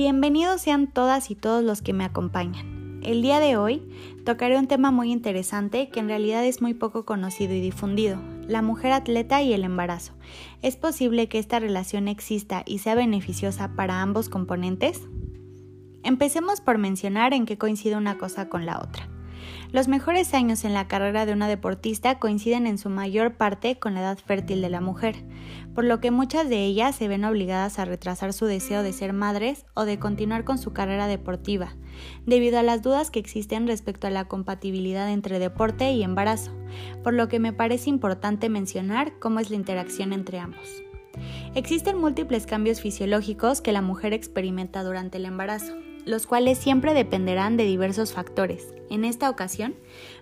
Bienvenidos sean todas y todos los que me acompañan. El día de hoy tocaré un tema muy interesante que en realidad es muy poco conocido y difundido, la mujer atleta y el embarazo. ¿Es posible que esta relación exista y sea beneficiosa para ambos componentes? Empecemos por mencionar en qué coincide una cosa con la otra. Los mejores años en la carrera de una deportista coinciden en su mayor parte con la edad fértil de la mujer, por lo que muchas de ellas se ven obligadas a retrasar su deseo de ser madres o de continuar con su carrera deportiva, debido a las dudas que existen respecto a la compatibilidad entre deporte y embarazo, por lo que me parece importante mencionar cómo es la interacción entre ambos. Existen múltiples cambios fisiológicos que la mujer experimenta durante el embarazo, los cuales siempre dependerán de diversos factores. En esta ocasión,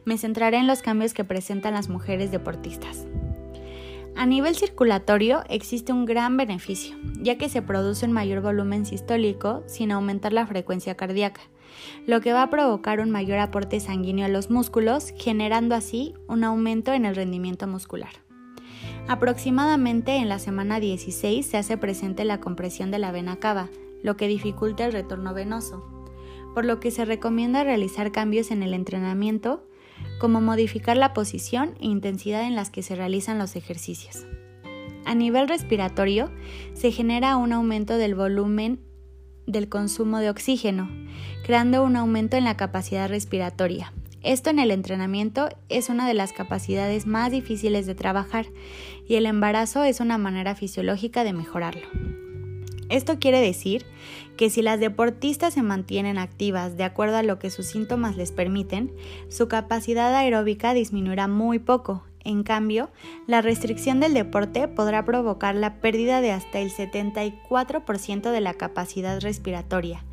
me centraré en los cambios que presentan las mujeres deportistas. A nivel circulatorio existe un gran beneficio, ya que se produce un mayor volumen sistólico sin aumentar la frecuencia cardíaca, lo que va a provocar un mayor aporte sanguíneo a los músculos, generando así un aumento en el rendimiento muscular. Aproximadamente en la semana 16 se hace presente la compresión de la vena cava, lo que dificulta el retorno venoso, por lo que se recomienda realizar cambios en el entrenamiento, como modificar la posición e intensidad en las que se realizan los ejercicios. A nivel respiratorio, se genera un aumento del volumen del consumo de oxígeno, creando un aumento en la capacidad respiratoria. Esto en el entrenamiento es una de las capacidades más difíciles de trabajar y el embarazo es una manera fisiológica de mejorarlo. Esto quiere decir que si las deportistas se mantienen activas de acuerdo a lo que sus síntomas les permiten, su capacidad aeróbica disminuirá muy poco. En cambio, la restricción del deporte podrá provocar la pérdida de hasta el 74% de la capacidad respiratoria,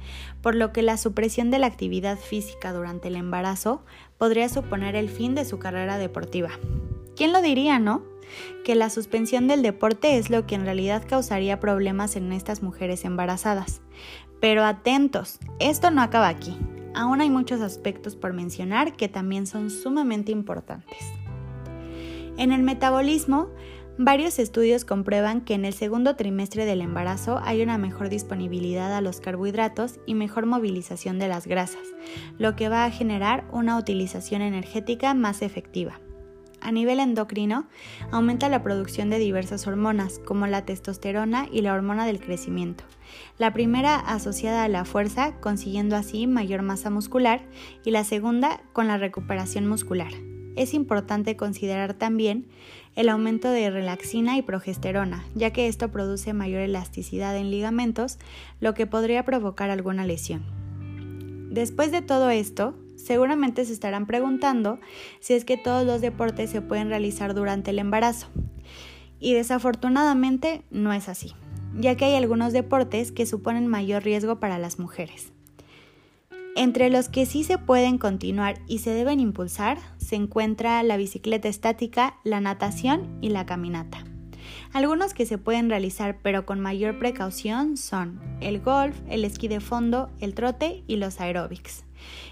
por lo que la supresión de la actividad física durante el embarazo podría suponer el fin de su carrera deportiva. ¿Quién lo diría, no? que la suspensión del deporte es lo que en realidad causaría problemas en estas mujeres embarazadas. Pero atentos, esto no acaba aquí. Aún hay muchos aspectos por mencionar que también son sumamente importantes. En el metabolismo, varios estudios comprueban que en el segundo trimestre del embarazo hay una mejor disponibilidad a los carbohidratos y mejor movilización de las grasas, lo que va a generar una utilización energética más efectiva a nivel endocrino, aumenta la producción de diversas hormonas, como la testosterona y la hormona del crecimiento. La primera asociada a la fuerza, consiguiendo así mayor masa muscular, y la segunda con la recuperación muscular. Es importante considerar también el aumento de relaxina y progesterona, ya que esto produce mayor elasticidad en ligamentos, lo que podría provocar alguna lesión. Después de todo esto, seguramente se estarán preguntando si es que todos los deportes se pueden realizar durante el embarazo. Y desafortunadamente no es así, ya que hay algunos deportes que suponen mayor riesgo para las mujeres. Entre los que sí se pueden continuar y se deben impulsar se encuentra la bicicleta estática, la natación y la caminata. Algunos que se pueden realizar pero con mayor precaución son el golf, el esquí de fondo, el trote y los aeróbics.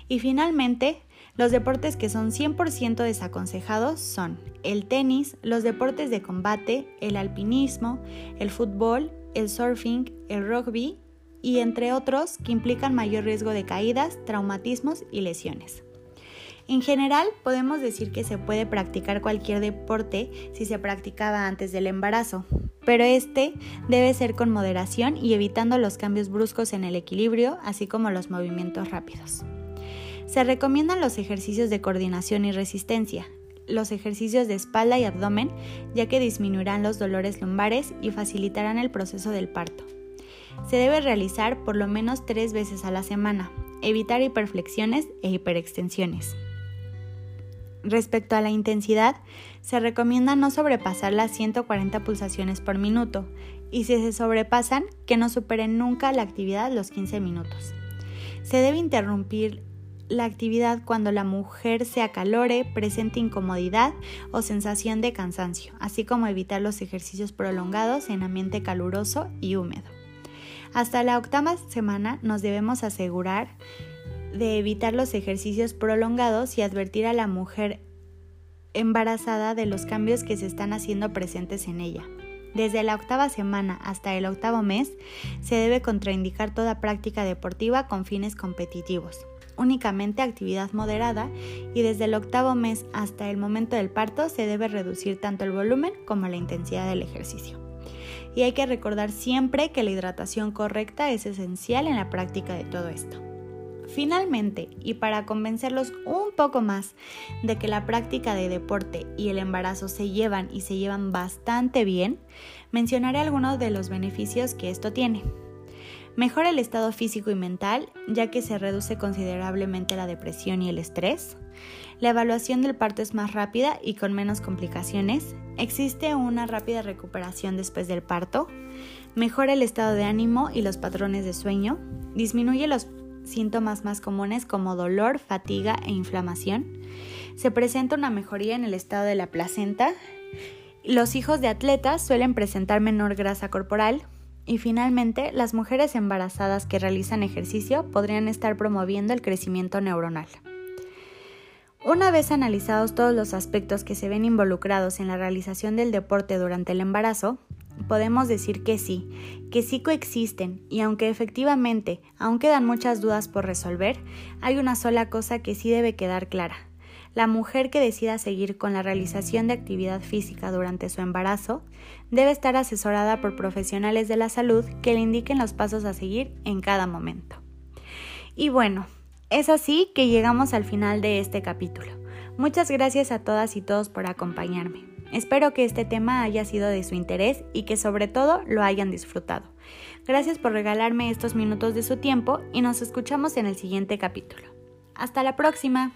Y finalmente, los deportes que son 100% desaconsejados son el tenis, los deportes de combate, el alpinismo, el fútbol, el surfing, el rugby y entre otros que implican mayor riesgo de caídas, traumatismos y lesiones. En general, podemos decir que se puede practicar cualquier deporte si se practicaba antes del embarazo, pero este debe ser con moderación y evitando los cambios bruscos en el equilibrio, así como los movimientos rápidos. Se recomiendan los ejercicios de coordinación y resistencia, los ejercicios de espalda y abdomen, ya que disminuirán los dolores lumbares y facilitarán el proceso del parto. Se debe realizar por lo menos tres veces a la semana, evitar hiperflexiones e hiperextensiones. Respecto a la intensidad, se recomienda no sobrepasar las 140 pulsaciones por minuto y si se sobrepasan, que no superen nunca la actividad los 15 minutos. Se debe interrumpir la actividad cuando la mujer se acalore, presente incomodidad o sensación de cansancio, así como evitar los ejercicios prolongados en ambiente caluroso y húmedo. Hasta la octava semana nos debemos asegurar de evitar los ejercicios prolongados y advertir a la mujer embarazada de los cambios que se están haciendo presentes en ella. Desde la octava semana hasta el octavo mes se debe contraindicar toda práctica deportiva con fines competitivos, únicamente actividad moderada y desde el octavo mes hasta el momento del parto se debe reducir tanto el volumen como la intensidad del ejercicio. Y hay que recordar siempre que la hidratación correcta es esencial en la práctica de todo esto. Finalmente, y para convencerlos un poco más de que la práctica de deporte y el embarazo se llevan y se llevan bastante bien, mencionaré algunos de los beneficios que esto tiene. Mejora el estado físico y mental, ya que se reduce considerablemente la depresión y el estrés. La evaluación del parto es más rápida y con menos complicaciones. Existe una rápida recuperación después del parto. Mejora el estado de ánimo y los patrones de sueño. Disminuye los síntomas más comunes como dolor, fatiga e inflamación. Se presenta una mejoría en el estado de la placenta. Los hijos de atletas suelen presentar menor grasa corporal. Y finalmente, las mujeres embarazadas que realizan ejercicio podrían estar promoviendo el crecimiento neuronal. Una vez analizados todos los aspectos que se ven involucrados en la realización del deporte durante el embarazo, podemos decir que sí, que sí coexisten y aunque efectivamente aún quedan muchas dudas por resolver, hay una sola cosa que sí debe quedar clara. La mujer que decida seguir con la realización de actividad física durante su embarazo debe estar asesorada por profesionales de la salud que le indiquen los pasos a seguir en cada momento. Y bueno, es así que llegamos al final de este capítulo. Muchas gracias a todas y todos por acompañarme. Espero que este tema haya sido de su interés y que sobre todo lo hayan disfrutado. Gracias por regalarme estos minutos de su tiempo y nos escuchamos en el siguiente capítulo. Hasta la próxima.